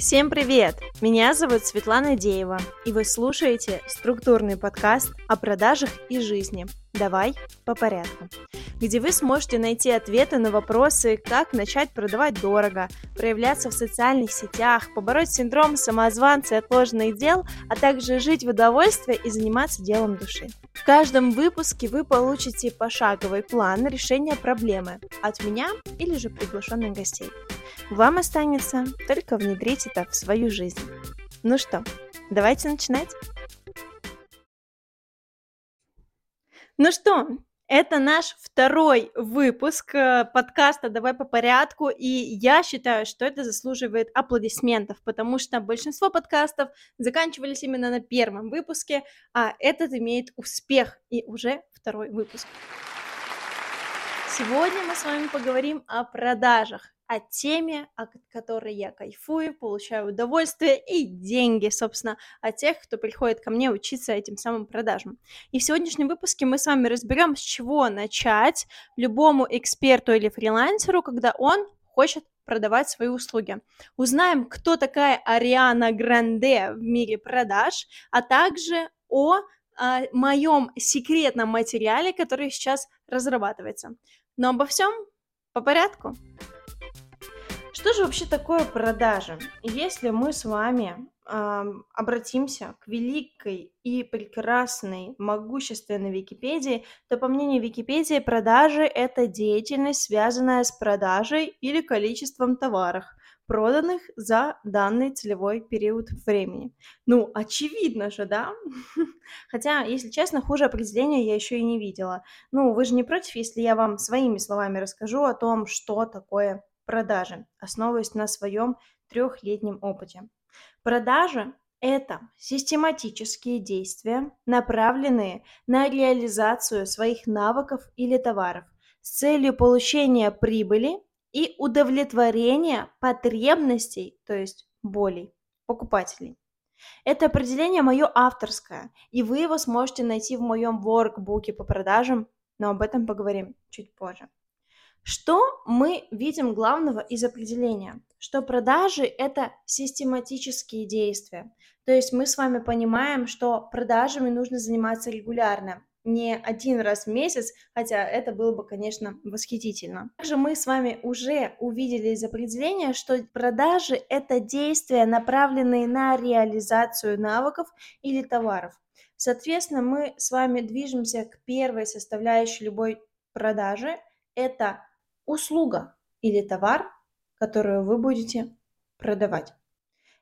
Всем привет! Меня зовут Светлана Деева, и вы слушаете структурный подкаст о продажах и жизни. Давай по порядку. Где вы сможете найти ответы на вопросы, как начать продавать дорого, проявляться в социальных сетях, побороть синдром самозванца и отложенных дел, а также жить в удовольствии и заниматься делом души. В каждом выпуске вы получите пошаговый план решения проблемы от меня или же приглашенных гостей. Вам останется только внедрить это в свою жизнь. Ну что, давайте начинать. Ну что, это наш второй выпуск э, подкаста «Давай по порядку», и я считаю, что это заслуживает аплодисментов, потому что большинство подкастов заканчивались именно на первом выпуске, а этот имеет успех, и уже второй выпуск. Сегодня мы с вами поговорим о продажах, о теме, от которой я кайфую, получаю удовольствие и деньги, собственно, от тех, кто приходит ко мне учиться этим самым продажам. И в сегодняшнем выпуске мы с вами разберем, с чего начать любому эксперту или фрилансеру, когда он хочет продавать свои услуги. Узнаем, кто такая Ариана Гранде в мире продаж, а также о, о моем секретном материале, который сейчас разрабатывается. Но обо всем по порядку. Что же вообще такое продажа? Если мы с вами э, обратимся к великой и прекрасной, могущественной Википедии, то, по мнению Википедии, продажи – это деятельность, связанная с продажей или количеством товаров, проданных за данный целевой период времени. Ну, очевидно же, да? Хотя, если честно, хуже определения я еще и не видела. Ну, вы же не против, если я вам своими словами расскажу о том, что такое продажи, основываясь на своем трехлетнем опыте. Продажи – это систематические действия, направленные на реализацию своих навыков или товаров с целью получения прибыли и удовлетворения потребностей, то есть болей покупателей. Это определение мое авторское, и вы его сможете найти в моем воркбуке по продажам, но об этом поговорим чуть позже. Что мы видим главного из определения? Что продажи – это систематические действия. То есть мы с вами понимаем, что продажами нужно заниматься регулярно, не один раз в месяц, хотя это было бы, конечно, восхитительно. Также мы с вами уже увидели из определения, что продажи – это действия, направленные на реализацию навыков или товаров. Соответственно, мы с вами движемся к первой составляющей любой продажи – это услуга или товар, которую вы будете продавать.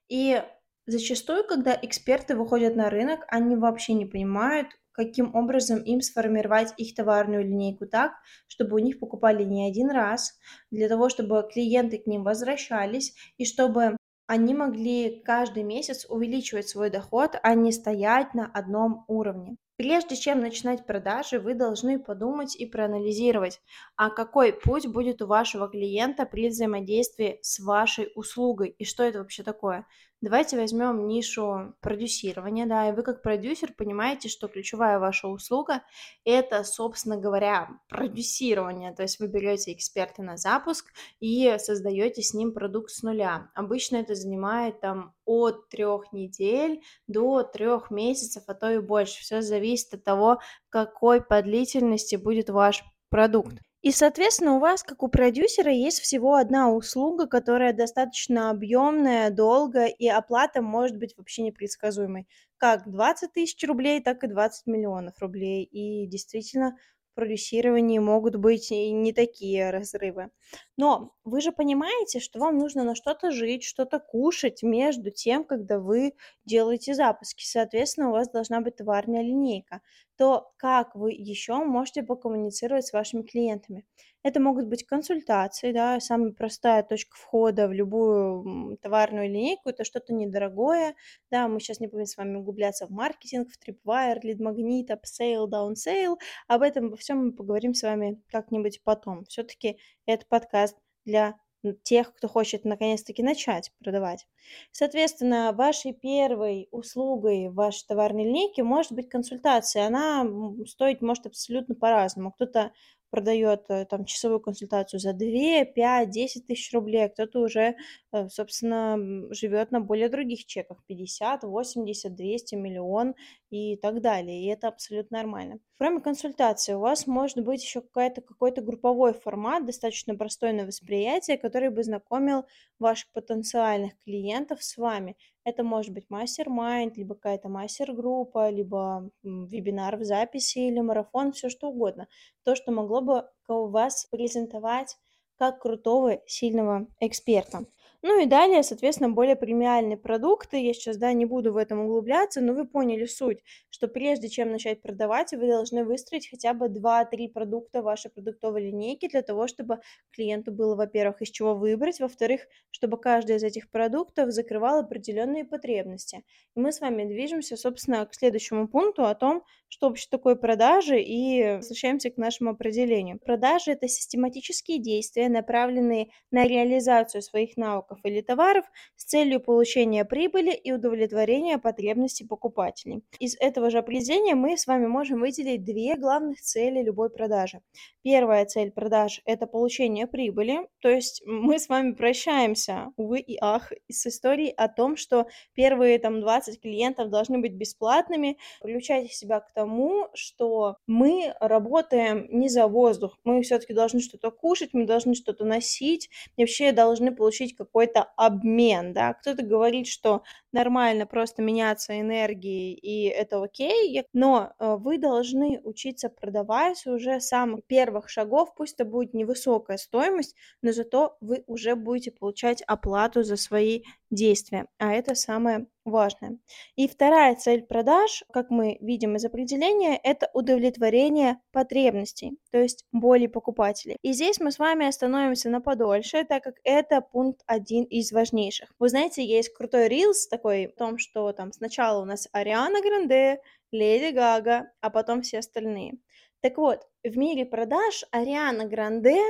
И зачастую, когда эксперты выходят на рынок, они вообще не понимают, каким образом им сформировать их товарную линейку так, чтобы у них покупали не один раз, для того, чтобы клиенты к ним возвращались и чтобы они могли каждый месяц увеличивать свой доход, а не стоять на одном уровне. Прежде чем начинать продажи, вы должны подумать и проанализировать, а какой путь будет у вашего клиента при взаимодействии с вашей услугой и что это вообще такое. Давайте возьмем нишу продюсирования, да, и вы как продюсер понимаете, что ключевая ваша услуга – это, собственно говоря, продюсирование, то есть вы берете эксперта на запуск и создаете с ним продукт с нуля. Обычно это занимает там от трех недель до трех месяцев, а то и больше. Все зависит от того, какой по длительности будет ваш продукт. И, соответственно, у вас, как у продюсера, есть всего одна услуга, которая достаточно объемная, долгая, и оплата может быть вообще непредсказуемой. Как 20 тысяч рублей, так и 20 миллионов рублей. И действительно, продюсировании могут быть и не такие разрывы. Но вы же понимаете, что вам нужно на что-то жить, что-то кушать между тем, когда вы делаете запуски. Соответственно, у вас должна быть товарная линейка. То как вы еще можете покоммуницировать с вашими клиентами? Это могут быть консультации, да, самая простая точка входа в любую товарную линейку, это что-то недорогое, да, мы сейчас не будем с вами углубляться в маркетинг, в Tripwire, лид-магнит, upsale, downsale, об этом обо всем мы поговорим с вами как-нибудь потом. Все-таки это подкаст для тех, кто хочет наконец-таки начать продавать. Соответственно, вашей первой услугой в вашей товарной линейке может быть консультация. Она стоить может абсолютно по-разному. Кто-то продает э, там часовую консультацию за 2, 5, 10 тысяч рублей, а кто-то уже, э, собственно, живет на более других чеках 50, 80, 200, миллион и так далее. И это абсолютно нормально. Кроме консультации, у вас может быть еще какая-то, какой-то групповой формат, достаточно простой на восприятие, который бы знакомил ваших потенциальных клиентов с вами. Это может быть мастер-майнд, либо какая-то мастер-группа, либо вебинар в записи или марафон, все что угодно. То, что могло бы вас презентовать как крутого, сильного эксперта. Ну и далее, соответственно, более премиальные продукты. Я сейчас, да, не буду в этом углубляться, но вы поняли суть, что прежде чем начать продавать, вы должны выстроить хотя бы 2-3 продукта вашей продуктовой линейки для того, чтобы клиенту было, во-первых, из чего выбрать, во-вторых, чтобы каждый из этих продуктов закрывал определенные потребности. И мы с вами движемся, собственно, к следующему пункту о том, что вообще такое продажи, и возвращаемся к нашему определению. Продажи – это систематические действия, направленные на реализацию своих навыков или товаров с целью получения прибыли и удовлетворения потребностей покупателей. Из этого же определения мы с вами можем выделить две главных цели любой продажи. Первая цель продаж – это получение прибыли, то есть мы с вами прощаемся, увы и ах, с историей о том, что первые там 20 клиентов должны быть бесплатными. Приучайте себя к тому, что мы работаем не за воздух, мы все-таки должны что-то кушать, мы должны что-то носить, и вообще должны получить какой-то обмен, да. Кто-то говорит, что нормально просто меняться энергией, и это окей, но э, вы должны учиться продавать уже с самых первых шагов, пусть это будет невысокая стоимость, но зато вы уже будете получать оплату за свои действия, а это самое важное. И вторая цель продаж, как мы видим из определения, это удовлетворение потребностей, то есть боли покупателей. И здесь мы с вами остановимся на подольше, так как это пункт один из важнейших. Вы знаете, есть крутой рилс такой о том, что там сначала у нас Ариана Гранде, Леди Гага, а потом все остальные. Так вот, в мире продаж Ариана Гранде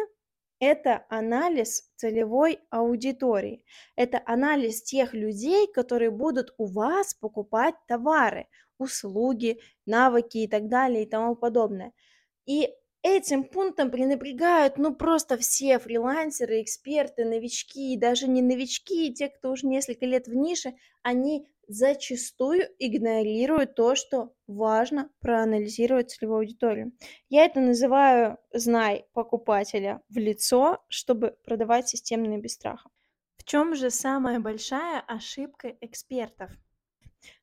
это анализ целевой аудитории. Это анализ тех людей, которые будут у вас покупать товары, услуги, навыки и так далее и тому подобное. И этим пунктом пренебрегают, ну, просто все фрилансеры, эксперты, новички, и даже не новички, те, кто уже несколько лет в нише, они зачастую игнорируют то, что важно проанализировать целевую аудиторию. Я это называю «знай покупателя в лицо», чтобы продавать системно и без страха. В чем же самая большая ошибка экспертов?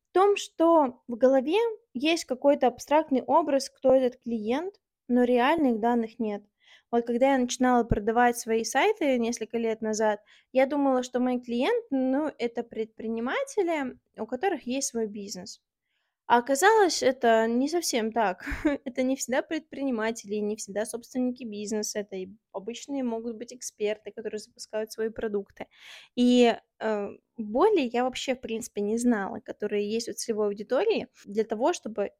В том, что в голове есть какой-то абстрактный образ, кто этот клиент, но реальных данных нет. Вот когда я начинала продавать свои сайты несколько лет назад, я думала, что мой клиент, ну, это предприниматели, у которых есть свой бизнес. А оказалось, это не совсем так. это не всегда предприниматели, не всегда собственники бизнеса, это и обычные могут быть эксперты, которые запускают свои продукты. И э, боли я вообще, в принципе, не знала, которые есть у целевой аудитории, для того, чтобы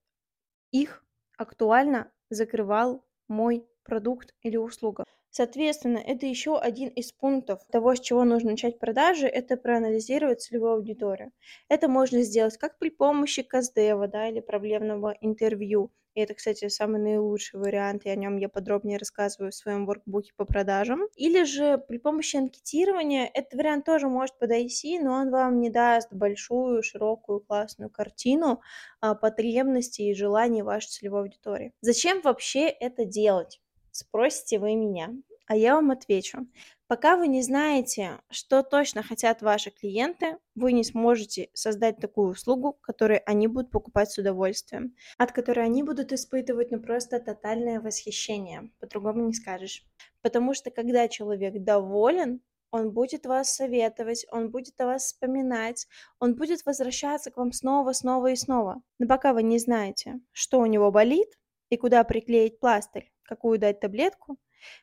их актуально закрывал мой продукт или услуга. Соответственно, это еще один из пунктов того, с чего нужно начать продажи, это проанализировать целевую аудиторию. Это можно сделать как при помощи каздева, да, или проблемного интервью. И это, кстати, самый наилучший вариант, и о нем я подробнее рассказываю в своем воркбуке по продажам. Или же при помощи анкетирования этот вариант тоже может подойти, но он вам не даст большую, широкую, классную картину а, потребностей и желаний вашей целевой аудитории. Зачем вообще это делать? Спросите вы меня, а я вам отвечу. Пока вы не знаете, что точно хотят ваши клиенты, вы не сможете создать такую услугу, которую они будут покупать с удовольствием, от которой они будут испытывать ну просто тотальное восхищение. По-другому не скажешь. Потому что когда человек доволен, он будет вас советовать, он будет о вас вспоминать, он будет возвращаться к вам снова, снова и снова. Но пока вы не знаете, что у него болит и куда приклеить пластырь, какую дать таблетку,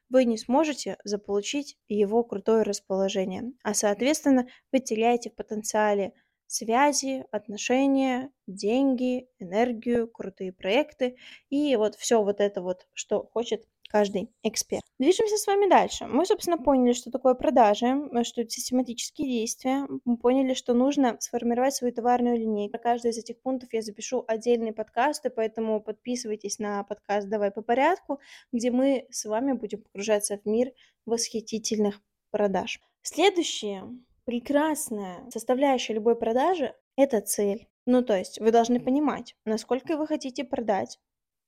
вы не сможете заполучить его крутое расположение, а соответственно вы теряете в потенциале связи, отношения, деньги, энергию, крутые проекты. И вот все вот это вот, что хочет каждый эксперт. Движемся с вами дальше. Мы, собственно, поняли, что такое продажи, что это систематические действия. Мы поняли, что нужно сформировать свою товарную линейку. Про каждый из этих пунктов я запишу отдельные подкасты, поэтому подписывайтесь на подкаст «Давай по порядку», где мы с вами будем погружаться в мир восхитительных продаж. Следующее прекрасная составляющая любой продажи – это цель. Ну, то есть вы должны понимать, насколько вы хотите продать,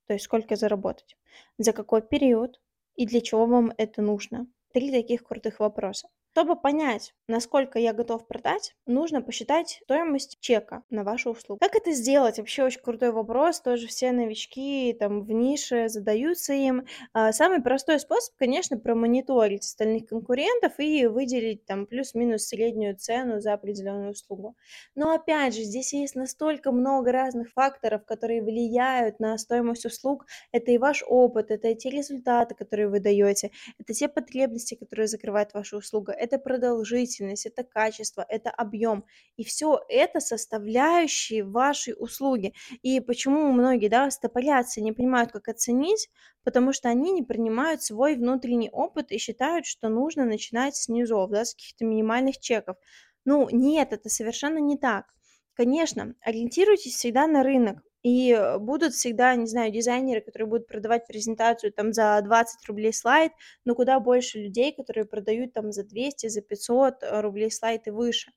то есть сколько заработать, за какой период и для чего вам это нужно. Три таких крутых вопроса. Чтобы понять, насколько я готов продать, нужно посчитать стоимость чека на вашу услугу. Как это сделать? Вообще очень крутой вопрос. Тоже все новички там в нише задаются им. А, самый простой способ, конечно, промониторить остальных конкурентов и выделить там плюс-минус среднюю цену за определенную услугу. Но опять же, здесь есть настолько много разных факторов, которые влияют на стоимость услуг. Это и ваш опыт, это и те результаты, которые вы даете, это те потребности, которые закрывает ваша услуга это продолжительность, это качество, это объем. И все это составляющие вашей услуги. И почему многие, да, стопорятся, не понимают, как оценить, потому что они не принимают свой внутренний опыт и считают, что нужно начинать с низов, да, с каких-то минимальных чеков. Ну, нет, это совершенно не так. Конечно, ориентируйтесь всегда на рынок. И э, будут всегда, не знаю, дизайнеры, которые будут продавать презентацию там за 20 рублей слайд, но куда больше людей, которые продают там за 200, за 500 э, рублей слайд и выше.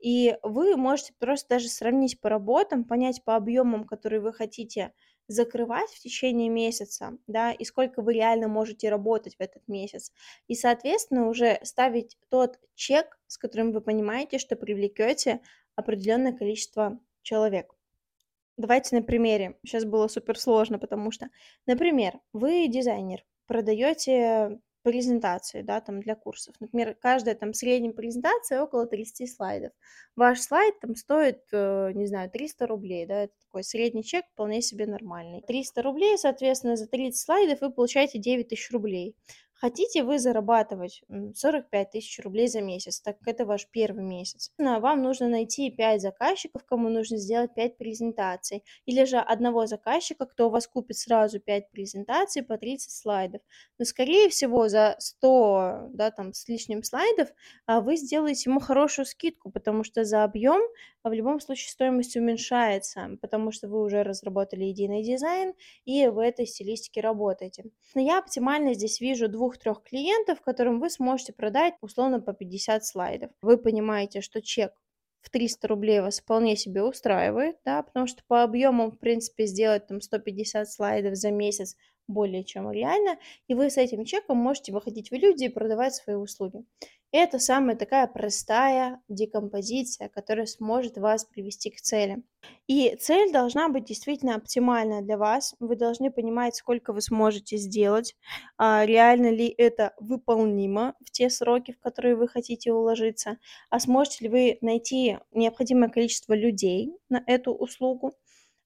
И вы можете просто даже сравнить по работам, понять по объемам, которые вы хотите закрывать в течение месяца, да, и сколько вы реально можете работать в этот месяц. И, соответственно, уже ставить тот чек, с которым вы понимаете, что привлекете определенное количество человек. Давайте на примере. Сейчас было супер сложно, потому что, например, вы дизайнер, продаете презентации, да, там для курсов. Например, каждая там средняя презентация около 30 слайдов. Ваш слайд там стоит, э, не знаю, 300 рублей, да, это такой средний чек, вполне себе нормальный. 300 рублей, соответственно, за 30 слайдов вы получаете 9 тысяч рублей. Хотите вы зарабатывать 45 тысяч рублей за месяц, так как это ваш первый месяц. Вам нужно найти 5 заказчиков, кому нужно сделать 5 презентаций. Или же одного заказчика, кто у вас купит сразу 5 презентаций по 30 слайдов. Но, скорее всего, за 100 да, там, с лишним слайдов а, вы сделаете ему хорошую скидку, потому что за объем в любом случае стоимость уменьшается, потому что вы уже разработали единый дизайн и в этой стилистике работаете. Но я оптимально здесь вижу двух двух-трех клиентов, которым вы сможете продать условно по 50 слайдов. Вы понимаете, что чек в 300 рублей вас вполне себе устраивает, да, потому что по объему, в принципе, сделать там 150 слайдов за месяц более чем реально, и вы с этим чеком можете выходить в люди и продавать свои услуги. Это самая такая простая декомпозиция, которая сможет вас привести к цели. И цель должна быть действительно оптимальная для вас. Вы должны понимать, сколько вы сможете сделать, а, реально ли это выполнимо в те сроки, в которые вы хотите уложиться, а сможете ли вы найти необходимое количество людей на эту услугу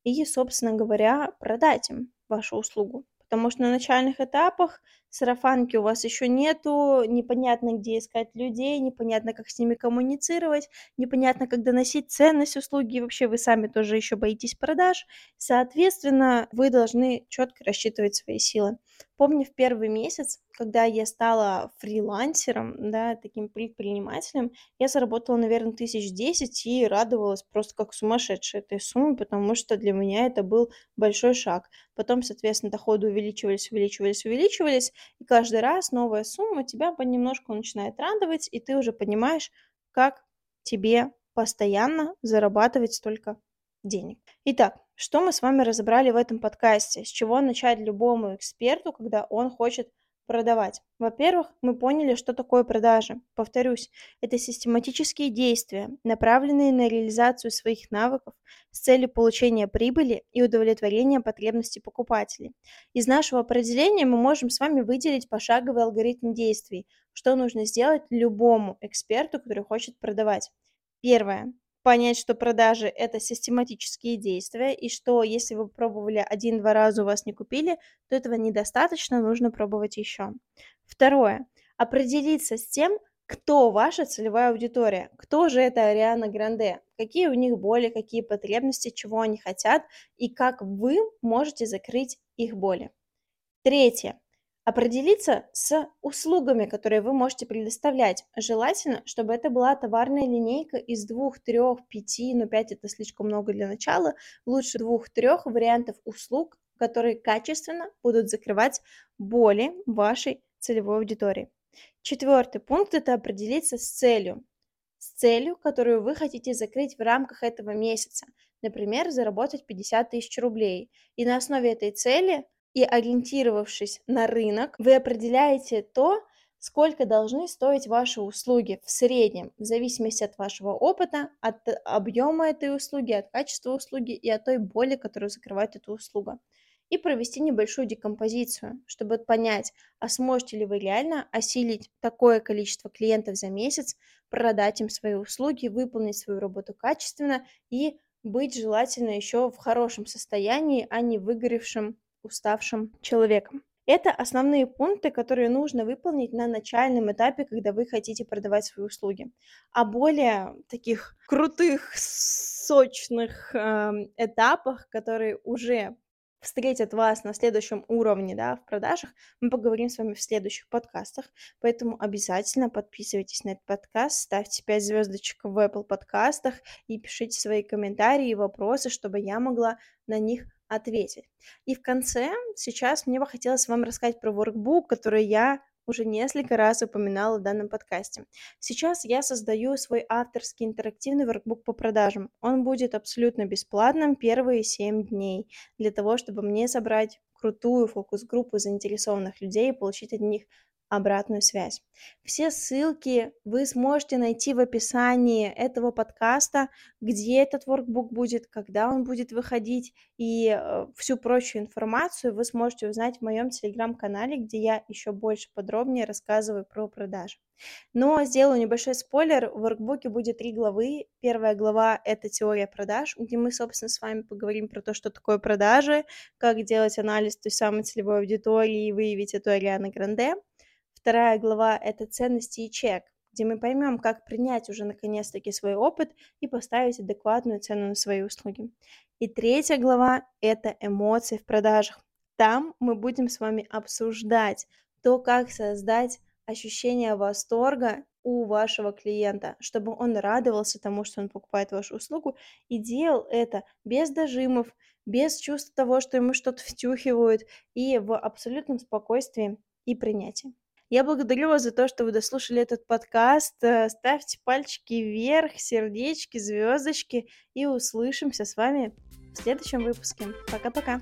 и, собственно говоря, продать им вашу услугу потому что на начальных этапах сарафанки у вас еще нету, непонятно, где искать людей, непонятно, как с ними коммуницировать, непонятно, как доносить ценность услуги, вообще вы сами тоже еще боитесь продаж. Соответственно, вы должны четко рассчитывать свои силы. Помню в первый месяц, когда я стала фрилансером, да, таким предпринимателем, я заработала, наверное, тысяч десять и радовалась просто как сумасшедшая этой сумме, потому что для меня это был большой шаг. Потом, соответственно, доходы увеличивались, увеличивались, увеличивались, и каждый раз новая сумма тебя понемножку начинает радовать, и ты уже понимаешь, как тебе постоянно зарабатывать столько денег. Итак, что мы с вами разобрали в этом подкасте? С чего начать любому эксперту, когда он хочет продавать? Во-первых, мы поняли, что такое продажи. Повторюсь, это систематические действия, направленные на реализацию своих навыков с целью получения прибыли и удовлетворения потребностей покупателей. Из нашего определения мы можем с вами выделить пошаговый алгоритм действий, что нужно сделать любому эксперту, который хочет продавать. Первое понять, что продажи – это систематические действия, и что если вы пробовали один-два раза, у вас не купили, то этого недостаточно, нужно пробовать еще. Второе. Определиться с тем, кто ваша целевая аудитория, кто же это Ариана Гранде, какие у них боли, какие потребности, чего они хотят и как вы можете закрыть их боли. Третье Определиться с услугами, которые вы можете предоставлять. Желательно, чтобы это была товарная линейка из двух, трех, пяти, но пять это слишком много для начала. Лучше двух-трех вариантов услуг, которые качественно будут закрывать боли вашей целевой аудитории. Четвертый пункт – это определиться с целью. С целью, которую вы хотите закрыть в рамках этого месяца. Например, заработать 50 тысяч рублей. И на основе этой цели – и ориентировавшись на рынок, вы определяете то, сколько должны стоить ваши услуги в среднем, в зависимости от вашего опыта, от объема этой услуги, от качества услуги и от той боли, которую закрывает эта услуга. И провести небольшую декомпозицию, чтобы понять, а сможете ли вы реально осилить такое количество клиентов за месяц, продать им свои услуги, выполнить свою работу качественно и быть желательно еще в хорошем состоянии, а не выгоревшим уставшим человеком. Это основные пункты, которые нужно выполнить на начальном этапе, когда вы хотите продавать свои услуги. А более таких крутых, сочных э, этапах, которые уже встретят вас на следующем уровне, да, в продажах, мы поговорим с вами в следующих подкастах. Поэтому обязательно подписывайтесь на этот подкаст, ставьте 5 звездочек в Apple подкастах и пишите свои комментарии и вопросы, чтобы я могла на них ответить. И в конце сейчас мне бы хотелось вам рассказать про workbook, который я уже несколько раз упоминала в данном подкасте. Сейчас я создаю свой авторский интерактивный воркбук по продажам. Он будет абсолютно бесплатным первые 7 дней для того, чтобы мне собрать крутую фокус-группу заинтересованных людей и получить от них обратную связь. Все ссылки вы сможете найти в описании этого подкаста, где этот workbook будет, когда он будет выходить, и э, всю прочую информацию вы сможете узнать в моем телеграм-канале, где я еще больше подробнее рассказываю про продажи. Но сделаю небольшой спойлер, в workbook будет три главы. Первая глава – это теория продаж, где мы, собственно, с вами поговорим про то, что такое продажи, как делать анализ той самой целевой аудитории и выявить эту Арианы Гранде. Вторая глава – это ценности и чек, где мы поймем, как принять уже наконец-таки свой опыт и поставить адекватную цену на свои услуги. И третья глава – это эмоции в продажах. Там мы будем с вами обсуждать то, как создать ощущение восторга у вашего клиента, чтобы он радовался тому, что он покупает вашу услугу и делал это без дожимов, без чувства того, что ему что-то втюхивают и в абсолютном спокойствии и принятии. Я благодарю вас за то, что вы дослушали этот подкаст. Э, ставьте пальчики вверх, сердечки, звездочки и услышимся с вами в следующем выпуске. Пока-пока.